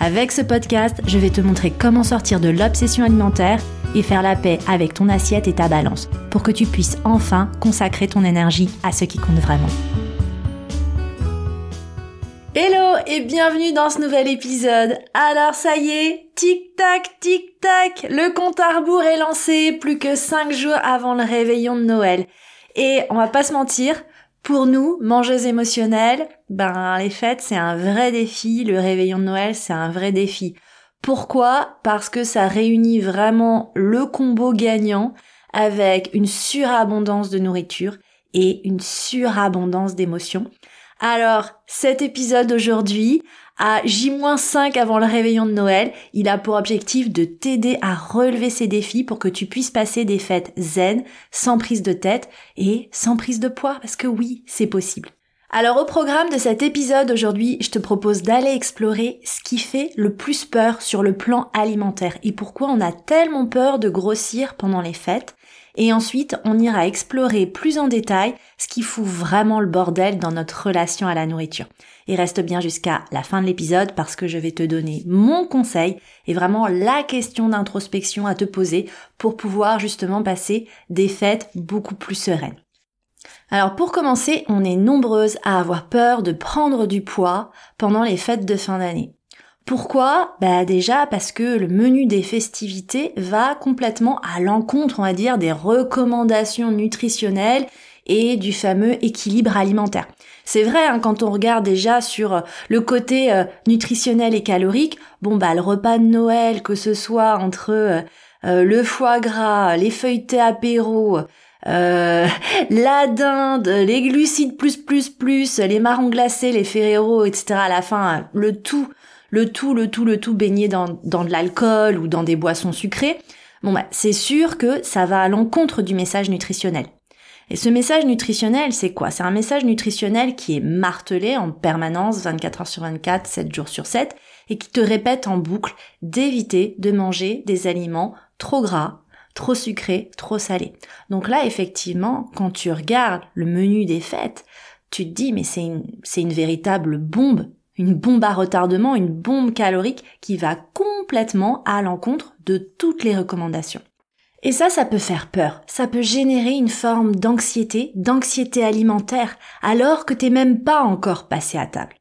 Avec ce podcast, je vais te montrer comment sortir de l'obsession alimentaire et faire la paix avec ton assiette et ta balance pour que tu puisses enfin consacrer ton énergie à ce qui compte vraiment. Hello et bienvenue dans ce nouvel épisode. Alors ça y est, tic tac, tic tac, le compte à rebours est lancé plus que 5 jours avant le réveillon de Noël. Et on va pas se mentir, pour nous, mangeuses émotionnelles, ben les fêtes c'est un vrai défi, le réveillon de Noël c'est un vrai défi. Pourquoi? Parce que ça réunit vraiment le combo gagnant avec une surabondance de nourriture et une surabondance d'émotions. Alors, cet épisode aujourd'hui, à J-5 avant le réveillon de Noël, il a pour objectif de t'aider à relever ces défis pour que tu puisses passer des fêtes zen, sans prise de tête et sans prise de poids, parce que oui, c'est possible. Alors au programme de cet épisode aujourd'hui, je te propose d'aller explorer ce qui fait le plus peur sur le plan alimentaire et pourquoi on a tellement peur de grossir pendant les fêtes. Et ensuite, on ira explorer plus en détail ce qui fout vraiment le bordel dans notre relation à la nourriture et reste bien jusqu'à la fin de l'épisode parce que je vais te donner mon conseil et vraiment la question d'introspection à te poser pour pouvoir justement passer des fêtes beaucoup plus sereines. Alors pour commencer, on est nombreuses à avoir peur de prendre du poids pendant les fêtes de fin d'année. Pourquoi Bah déjà parce que le menu des festivités va complètement à l'encontre, on va dire, des recommandations nutritionnelles et du fameux équilibre alimentaire. C'est vrai, hein, quand on regarde déjà sur euh, le côté euh, nutritionnel et calorique, bon bah le repas de Noël, que ce soit entre euh, le foie gras, les feuilletés apéro, la dinde, les glucides plus plus plus, les marrons glacés, les ferrero, etc. À la fin, le tout, le tout, le tout, le tout baigné dans, de l'alcool ou dans des boissons sucrées. Bon bah c'est sûr que ça va à l'encontre du message nutritionnel. Et ce message nutritionnel, c'est quoi? C'est un message nutritionnel qui est martelé en permanence 24 heures sur 24, 7 jours sur 7, et qui te répète en boucle d'éviter de manger des aliments trop gras, trop sucrés, trop salés. Donc là, effectivement, quand tu regardes le menu des fêtes, tu te dis, mais c'est une, c'est une véritable bombe, une bombe à retardement, une bombe calorique qui va complètement à l'encontre de toutes les recommandations. Et ça, ça peut faire peur. Ça peut générer une forme d'anxiété, d'anxiété alimentaire, alors que t'es même pas encore passé à table.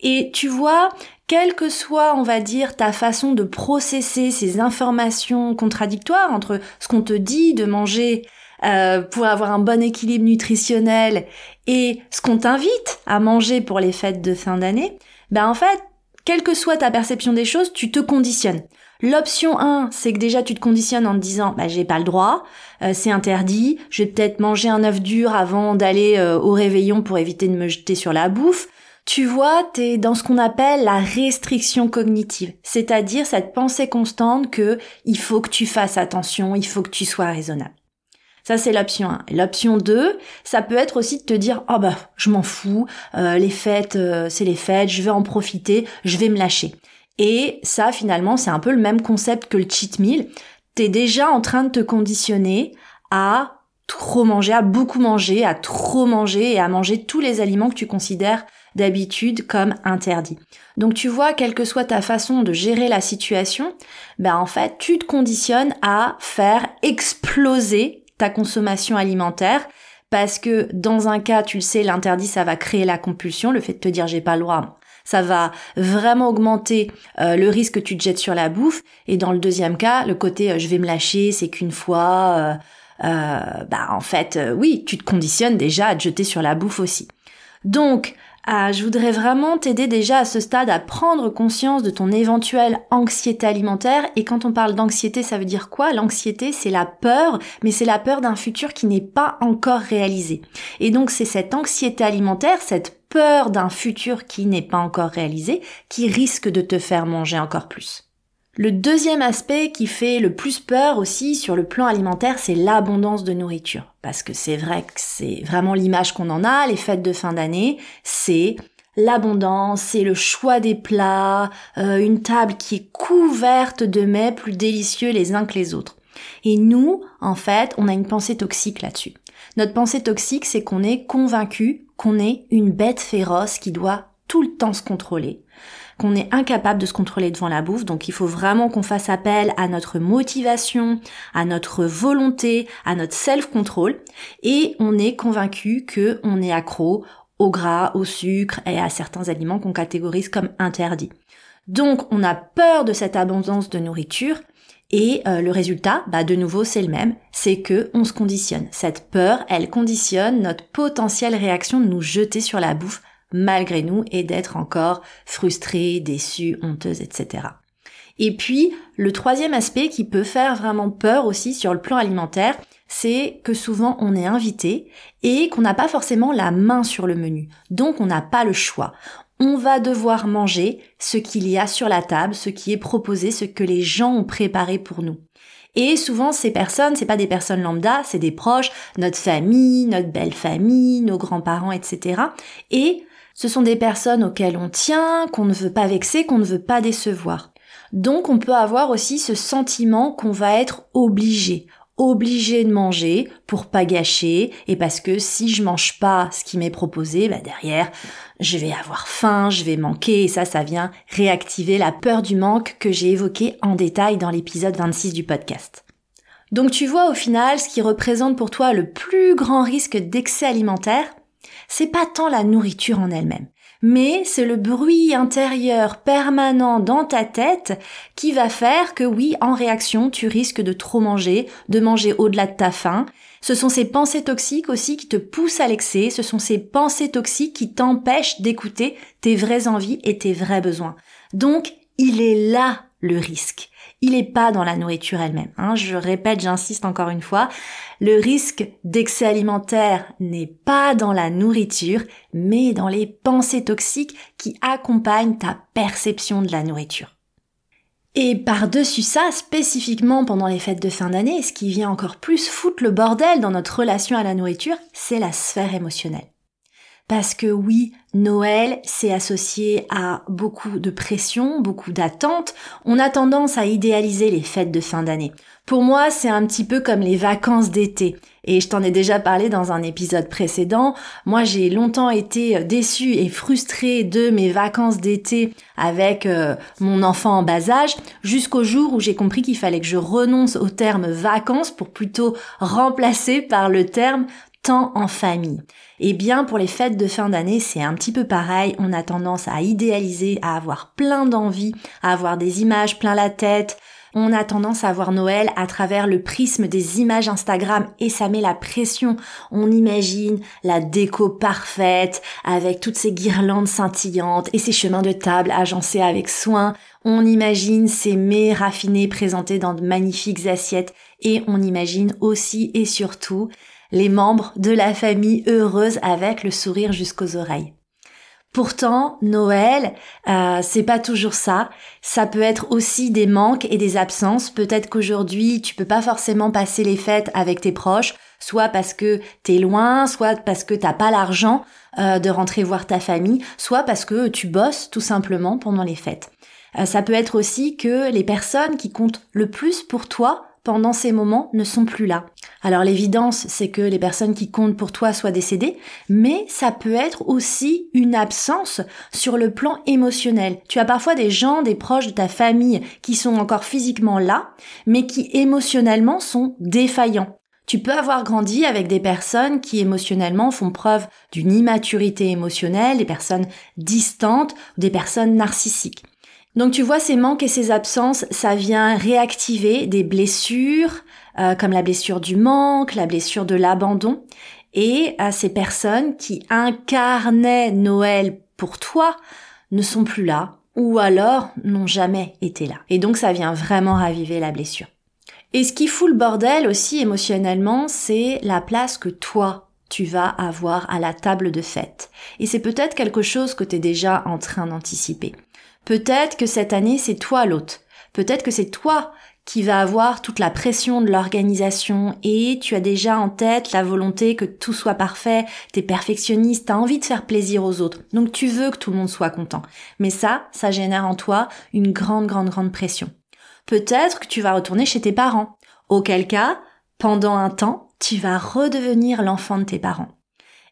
Et tu vois, quelle que soit, on va dire, ta façon de processer ces informations contradictoires entre ce qu'on te dit de manger euh, pour avoir un bon équilibre nutritionnel et ce qu'on t'invite à manger pour les fêtes de fin d'année, ben en fait, quelle que soit ta perception des choses, tu te conditionnes. L'option 1, c'est que déjà tu te conditionnes en te disant bah j'ai pas le droit, euh, c'est interdit, je vais peut-être manger un œuf dur avant d'aller euh, au réveillon pour éviter de me jeter sur la bouffe. Tu vois, t'es dans ce qu'on appelle la restriction cognitive, c'est-à-dire cette pensée constante que il faut que tu fasses attention, il faut que tu sois raisonnable. Ça, c'est l'option 1. L'option 2, ça peut être aussi de te dire, oh bah, je m'en fous, euh, les fêtes, c'est les fêtes, je vais en profiter, je vais me lâcher. Et ça, finalement, c'est un peu le même concept que le cheat meal. T'es déjà en train de te conditionner à trop manger, à beaucoup manger, à trop manger et à manger tous les aliments que tu considères d'habitude comme interdits. Donc tu vois, quelle que soit ta façon de gérer la situation, ben en fait, tu te conditionnes à faire exploser ta consommation alimentaire parce que dans un cas, tu le sais, l'interdit, ça va créer la compulsion, le fait de te dire j'ai pas le droit, ça va vraiment augmenter euh, le risque que tu te jettes sur la bouffe. Et dans le deuxième cas, le côté euh, je vais me lâcher, c'est qu'une fois, euh, bah en fait, oui, tu te conditionnes déjà à te jeter sur la bouffe aussi. Donc, je voudrais vraiment t'aider déjà à ce stade à prendre conscience de ton éventuelle anxiété alimentaire. Et quand on parle d'anxiété, ça veut dire quoi? L'anxiété, c'est la peur, mais c'est la peur d'un futur qui n'est pas encore réalisé. Et donc c'est cette anxiété alimentaire, cette peur d'un futur qui n'est pas encore réalisé, qui risque de te faire manger encore plus. Le deuxième aspect qui fait le plus peur aussi sur le plan alimentaire, c'est l'abondance de nourriture. Parce que c'est vrai que c'est vraiment l'image qu'on en a, les fêtes de fin d'année, c'est l'abondance, c'est le choix des plats, euh, une table qui est couverte de mets plus délicieux les uns que les autres. Et nous, en fait, on a une pensée toxique là-dessus. Notre pensée toxique, c'est qu'on est convaincu qu'on est une bête féroce qui doit tout le temps se contrôler, qu'on est incapable de se contrôler devant la bouffe, donc il faut vraiment qu'on fasse appel à notre motivation, à notre volonté, à notre self-control, et on est convaincu que on est accro au gras, au sucre et à certains aliments qu'on catégorise comme interdits. Donc on a peur de cette abondance de nourriture et euh, le résultat, bah de nouveau c'est le même, c'est que on se conditionne. Cette peur, elle conditionne notre potentielle réaction de nous jeter sur la bouffe malgré nous et d'être encore frustré, déçu, honteuse, etc. Et puis, le troisième aspect qui peut faire vraiment peur aussi sur le plan alimentaire, c'est que souvent on est invité et qu'on n'a pas forcément la main sur le menu. Donc on n'a pas le choix. On va devoir manger ce qu'il y a sur la table, ce qui est proposé, ce que les gens ont préparé pour nous. Et souvent, ces personnes, c'est pas des personnes lambda, c'est des proches, notre famille, notre belle famille, nos grands-parents, etc. Et ce sont des personnes auxquelles on tient, qu'on ne veut pas vexer, qu'on ne veut pas décevoir. Donc, on peut avoir aussi ce sentiment qu'on va être obligé, obligé de manger pour pas gâcher et parce que si je mange pas ce qui m'est proposé, bah derrière, je vais avoir faim, je vais manquer et ça, ça vient réactiver la peur du manque que j'ai évoqué en détail dans l'épisode 26 du podcast. Donc tu vois au final ce qui représente pour toi le plus grand risque d'excès alimentaire, c'est pas tant la nourriture en elle-même, mais c'est le bruit intérieur permanent dans ta tête qui va faire que oui, en réaction, tu risques de trop manger, de manger au-delà de ta faim. Ce sont ces pensées toxiques aussi qui te poussent à l'excès, ce sont ces pensées toxiques qui t'empêchent d'écouter tes vraies envies et tes vrais besoins. Donc, il est là le risque il n'est pas dans la nourriture elle-même. Hein. Je répète, j'insiste encore une fois, le risque d'excès alimentaire n'est pas dans la nourriture, mais dans les pensées toxiques qui accompagnent ta perception de la nourriture. Et par-dessus ça, spécifiquement pendant les fêtes de fin d'année, ce qui vient encore plus foutre le bordel dans notre relation à la nourriture, c'est la sphère émotionnelle. Parce que oui, Noël, c'est associé à beaucoup de pression, beaucoup d'attentes. On a tendance à idéaliser les fêtes de fin d'année. Pour moi, c'est un petit peu comme les vacances d'été. Et je t'en ai déjà parlé dans un épisode précédent. Moi, j'ai longtemps été déçue et frustrée de mes vacances d'été avec euh, mon enfant en bas âge, jusqu'au jour où j'ai compris qu'il fallait que je renonce au terme vacances pour plutôt remplacer par le terme temps en famille. Eh bien, pour les fêtes de fin d'année, c'est un petit peu pareil. On a tendance à idéaliser, à avoir plein d'envie, à avoir des images plein la tête. On a tendance à voir Noël à travers le prisme des images Instagram et ça met la pression. On imagine la déco parfaite avec toutes ces guirlandes scintillantes et ces chemins de table agencés avec soin. On imagine ces mets raffinés présentés dans de magnifiques assiettes et on imagine aussi et surtout les membres de la famille heureuse avec le sourire jusqu'aux oreilles. Pourtant, Noël, euh, c'est pas toujours ça. Ça peut être aussi des manques et des absences. Peut-être qu'aujourd'hui, tu peux pas forcément passer les fêtes avec tes proches, soit parce que t'es loin, soit parce que t'as pas l'argent euh, de rentrer voir ta famille, soit parce que tu bosses tout simplement pendant les fêtes. Euh, ça peut être aussi que les personnes qui comptent le plus pour toi pendant ces moments ne sont plus là. Alors l'évidence, c'est que les personnes qui comptent pour toi soient décédées, mais ça peut être aussi une absence sur le plan émotionnel. Tu as parfois des gens, des proches de ta famille qui sont encore physiquement là, mais qui émotionnellement sont défaillants. Tu peux avoir grandi avec des personnes qui émotionnellement font preuve d'une immaturité émotionnelle, des personnes distantes, des personnes narcissiques. Donc tu vois, ces manques et ces absences, ça vient réactiver des blessures, euh, comme la blessure du manque, la blessure de l'abandon. Et à ces personnes qui incarnaient Noël pour toi ne sont plus là, ou alors n'ont jamais été là. Et donc ça vient vraiment raviver la blessure. Et ce qui fout le bordel aussi émotionnellement, c'est la place que toi, tu vas avoir à la table de fête. Et c'est peut-être quelque chose que tu es déjà en train d'anticiper. Peut-être que cette année, c'est toi l'hôte. Peut-être que c'est toi qui va avoir toute la pression de l'organisation et tu as déjà en tête la volonté que tout soit parfait, t'es perfectionniste, t'as envie de faire plaisir aux autres, donc tu veux que tout le monde soit content. Mais ça, ça génère en toi une grande, grande, grande pression. Peut-être que tu vas retourner chez tes parents, auquel cas, pendant un temps, tu vas redevenir l'enfant de tes parents.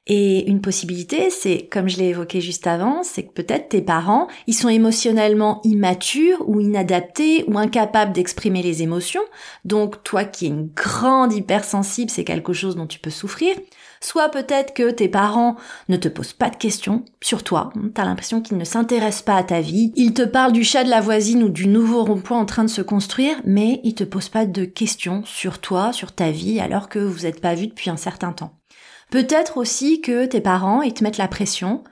Et une possibilité, c'est, comme je l'ai évoqué juste avant, c'est que peut-être tes parents, ils sont émotionnellement immatures ou inadaptés ou incapables d'exprimer les émotions. Donc toi qui es une grande hypersensible, c'est quelque chose dont tu peux souffrir. Soit peut-être que tes parents ne te posent pas de questions sur toi, t'as l'impression qu'ils ne s'intéressent pas à ta vie, ils te parlent du chat de la voisine ou du nouveau rond-point en train de se construire, mais ils te posent pas de questions sur toi, sur ta vie, alors que vous n'êtes pas vu depuis un certain temps. Peut-être aussi que tes parents, ils te mettent la pression.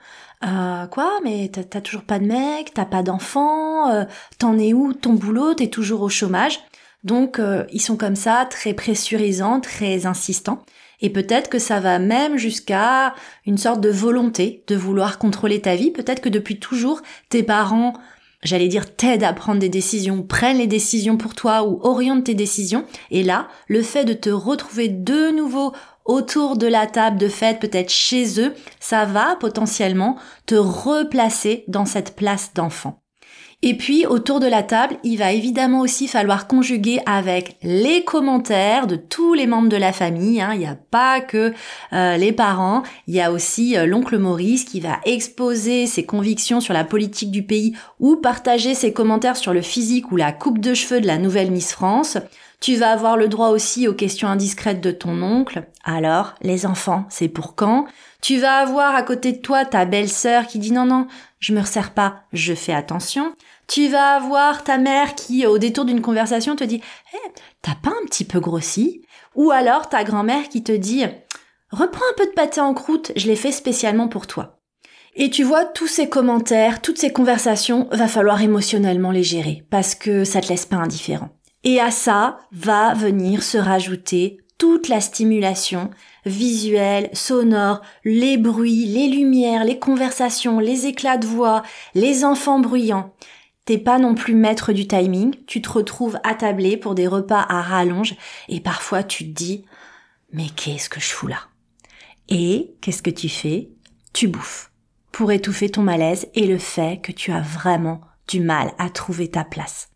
Euh, quoi Mais t'as toujours pas de mec, t'as pas d'enfant, euh, t'en es où Ton boulot, t'es toujours au chômage. Donc euh, ils sont comme ça, très pressurisants, très insistants. Et peut-être que ça va même jusqu'à une sorte de volonté de vouloir contrôler ta vie. Peut-être que depuis toujours, tes parents, j'allais dire, t'aident à prendre des décisions, prennent les décisions pour toi ou orientent tes décisions. Et là, le fait de te retrouver de nouveau autour de la table de fête, peut-être chez eux, ça va potentiellement te replacer dans cette place d'enfant. Et puis autour de la table, il va évidemment aussi falloir conjuguer avec les commentaires de tous les membres de la famille. Hein. Il n'y a pas que euh, les parents, il y a aussi euh, l'oncle Maurice qui va exposer ses convictions sur la politique du pays ou partager ses commentaires sur le physique ou la coupe de cheveux de la nouvelle Miss France. Tu vas avoir le droit aussi aux questions indiscrètes de ton oncle. Alors, les enfants, c'est pour quand? Tu vas avoir à côté de toi ta belle-sœur qui dit non, non, je me resserre pas, je fais attention. Tu vas avoir ta mère qui, au détour d'une conversation, te dit Eh, t'as pas un petit peu grossi? Ou alors ta grand-mère qui te dit Reprends un peu de pâté en croûte, je l'ai fait spécialement pour toi. Et tu vois, tous ces commentaires, toutes ces conversations, va falloir émotionnellement les gérer, parce que ça te laisse pas indifférent. Et à ça va venir se rajouter toute la stimulation visuelle, sonore, les bruits, les lumières, les conversations, les éclats de voix, les enfants bruyants. T'es pas non plus maître du timing, tu te retrouves attablé pour des repas à rallonge et parfois tu te dis mais qu'est-ce que je fous là? Et qu'est-ce que tu fais? Tu bouffes pour étouffer ton malaise et le fait que tu as vraiment du mal à trouver ta place.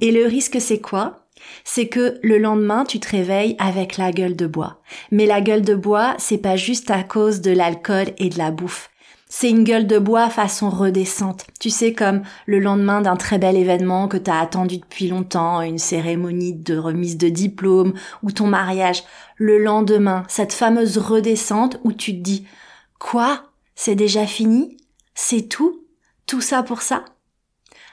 Et le risque, c'est quoi? C'est que le lendemain, tu te réveilles avec la gueule de bois. Mais la gueule de bois, c'est pas juste à cause de l'alcool et de la bouffe. C'est une gueule de bois façon redescente. Tu sais, comme le lendemain d'un très bel événement que t'as attendu depuis longtemps, une cérémonie de remise de diplôme ou ton mariage. Le lendemain, cette fameuse redescente où tu te dis, quoi? C'est déjà fini? C'est tout? Tout ça pour ça?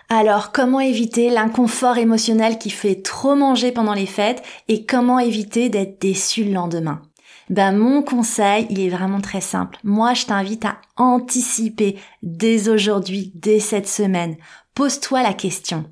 Alors, comment éviter l'inconfort émotionnel qui fait trop manger pendant les fêtes et comment éviter d'être déçu le lendemain? Ben mon conseil, il est vraiment très simple. Moi, je t'invite à anticiper dès aujourd'hui, dès cette semaine. Pose-toi la question.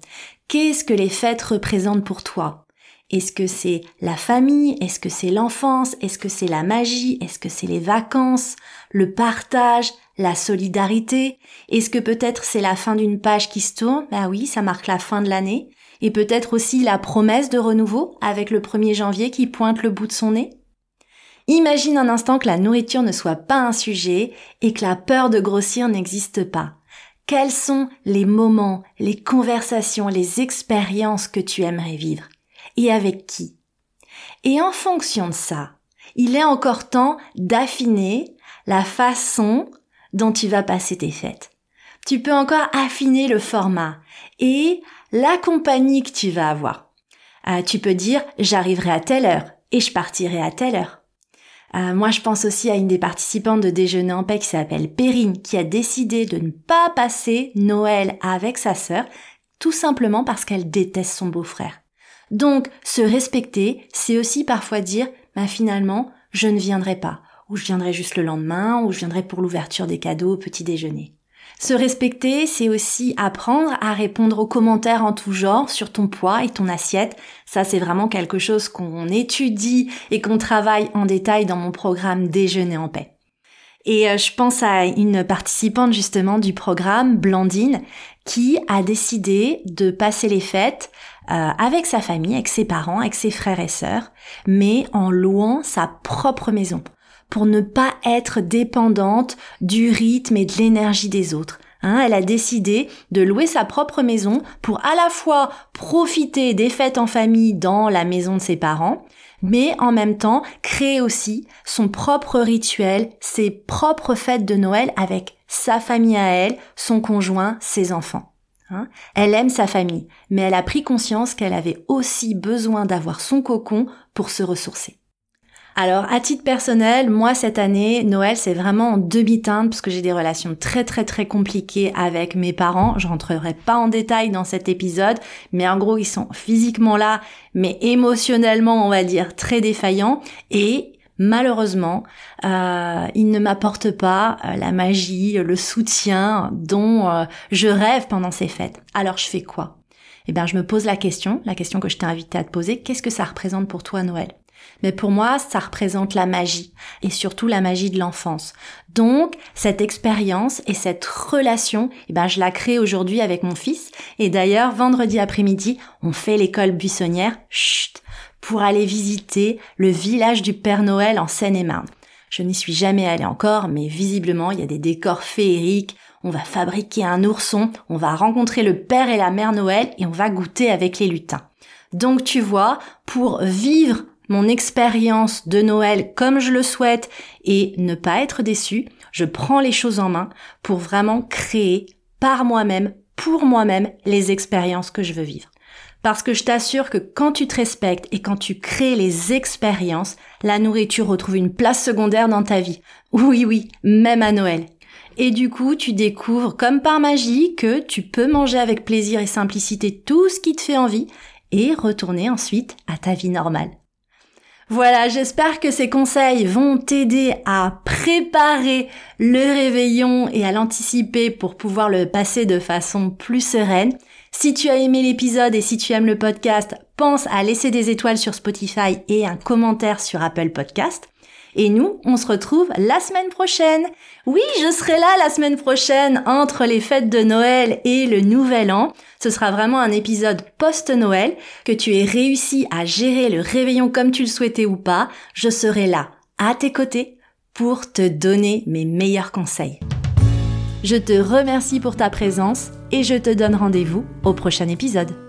Qu'est-ce que les fêtes représentent pour toi? Est-ce que c'est la famille? Est-ce que c'est l'enfance? Est-ce que c'est la magie? Est-ce que c'est les vacances? Le partage? La solidarité. Est-ce que peut-être c'est la fin d'une page qui se tourne? Bah oui, ça marque la fin de l'année. Et peut-être aussi la promesse de renouveau avec le 1er janvier qui pointe le bout de son nez? Imagine un instant que la nourriture ne soit pas un sujet et que la peur de grossir n'existe pas. Quels sont les moments, les conversations, les expériences que tu aimerais vivre? Et avec qui? Et en fonction de ça, il est encore temps d'affiner la façon dont tu vas passer tes fêtes. Tu peux encore affiner le format et la compagnie que tu vas avoir. Euh, tu peux dire j'arriverai à telle heure et je partirai à telle heure. Euh, moi, je pense aussi à une des participantes de Déjeuner en paix qui s'appelle Perrine, qui a décidé de ne pas passer Noël avec sa sœur, tout simplement parce qu'elle déteste son beau-frère. Donc, se respecter, c'est aussi parfois dire, bah, finalement, je ne viendrai pas ou je viendrai juste le lendemain, ou je viendrai pour l'ouverture des cadeaux au petit déjeuner. Se respecter, c'est aussi apprendre à répondre aux commentaires en tout genre sur ton poids et ton assiette. Ça, c'est vraiment quelque chose qu'on étudie et qu'on travaille en détail dans mon programme Déjeuner en paix. Et euh, je pense à une participante justement du programme, Blandine, qui a décidé de passer les fêtes euh, avec sa famille, avec ses parents, avec ses frères et sœurs, mais en louant sa propre maison, pour ne pas être dépendante du rythme et de l'énergie des autres. Hein, elle a décidé de louer sa propre maison pour à la fois profiter des fêtes en famille dans la maison de ses parents, mais en même temps créer aussi son propre rituel, ses propres fêtes de Noël avec sa famille à elle, son conjoint, ses enfants. Hein. elle aime sa famille, mais elle a pris conscience qu'elle avait aussi besoin d'avoir son cocon pour se ressourcer. Alors, à titre personnel, moi, cette année, Noël, c'est vraiment en demi-teinte parce que j'ai des relations très, très, très compliquées avec mes parents. Je rentrerai pas en détail dans cet épisode, mais en gros, ils sont physiquement là, mais émotionnellement, on va dire, très défaillants. Et malheureusement, euh, ils ne m'apportent pas euh, la magie, le soutien dont euh, je rêve pendant ces fêtes. Alors, je fais quoi? Eh bien, je me pose la question, la question que je t'ai invité à te poser. Qu'est-ce que ça représente pour toi, Noël? Mais pour moi, ça représente la magie, et surtout la magie de l'enfance. Donc, cette expérience et cette relation, eh ben, je la crée aujourd'hui avec mon fils. Et d'ailleurs, vendredi après-midi, on fait l'école buissonnière, chut, pour aller visiter le village du Père Noël en Seine-et-Marne. Je n'y suis jamais allée encore, mais visiblement, il y a des décors féeriques, on va fabriquer un ourson, on va rencontrer le Père et la Mère Noël et on va goûter avec les lutins. Donc tu vois, pour vivre mon expérience de Noël comme je le souhaite et ne pas être déçu, je prends les choses en main pour vraiment créer par moi-même, pour moi-même, les expériences que je veux vivre. Parce que je t'assure que quand tu te respectes et quand tu crées les expériences, la nourriture retrouve une place secondaire dans ta vie. Oui, oui, même à Noël. Et du coup, tu découvres comme par magie que tu peux manger avec plaisir et simplicité tout ce qui te fait envie et retourner ensuite à ta vie normale. Voilà, j'espère que ces conseils vont t'aider à préparer le réveillon et à l'anticiper pour pouvoir le passer de façon plus sereine. Si tu as aimé l'épisode et si tu aimes le podcast, pense à laisser des étoiles sur Spotify et un commentaire sur Apple Podcast. Et nous, on se retrouve la semaine prochaine. Oui, je serai là la semaine prochaine entre les fêtes de Noël et le Nouvel An. Ce sera vraiment un épisode post-Noël. Que tu aies réussi à gérer le réveillon comme tu le souhaitais ou pas, je serai là, à tes côtés, pour te donner mes meilleurs conseils. Je te remercie pour ta présence et je te donne rendez-vous au prochain épisode.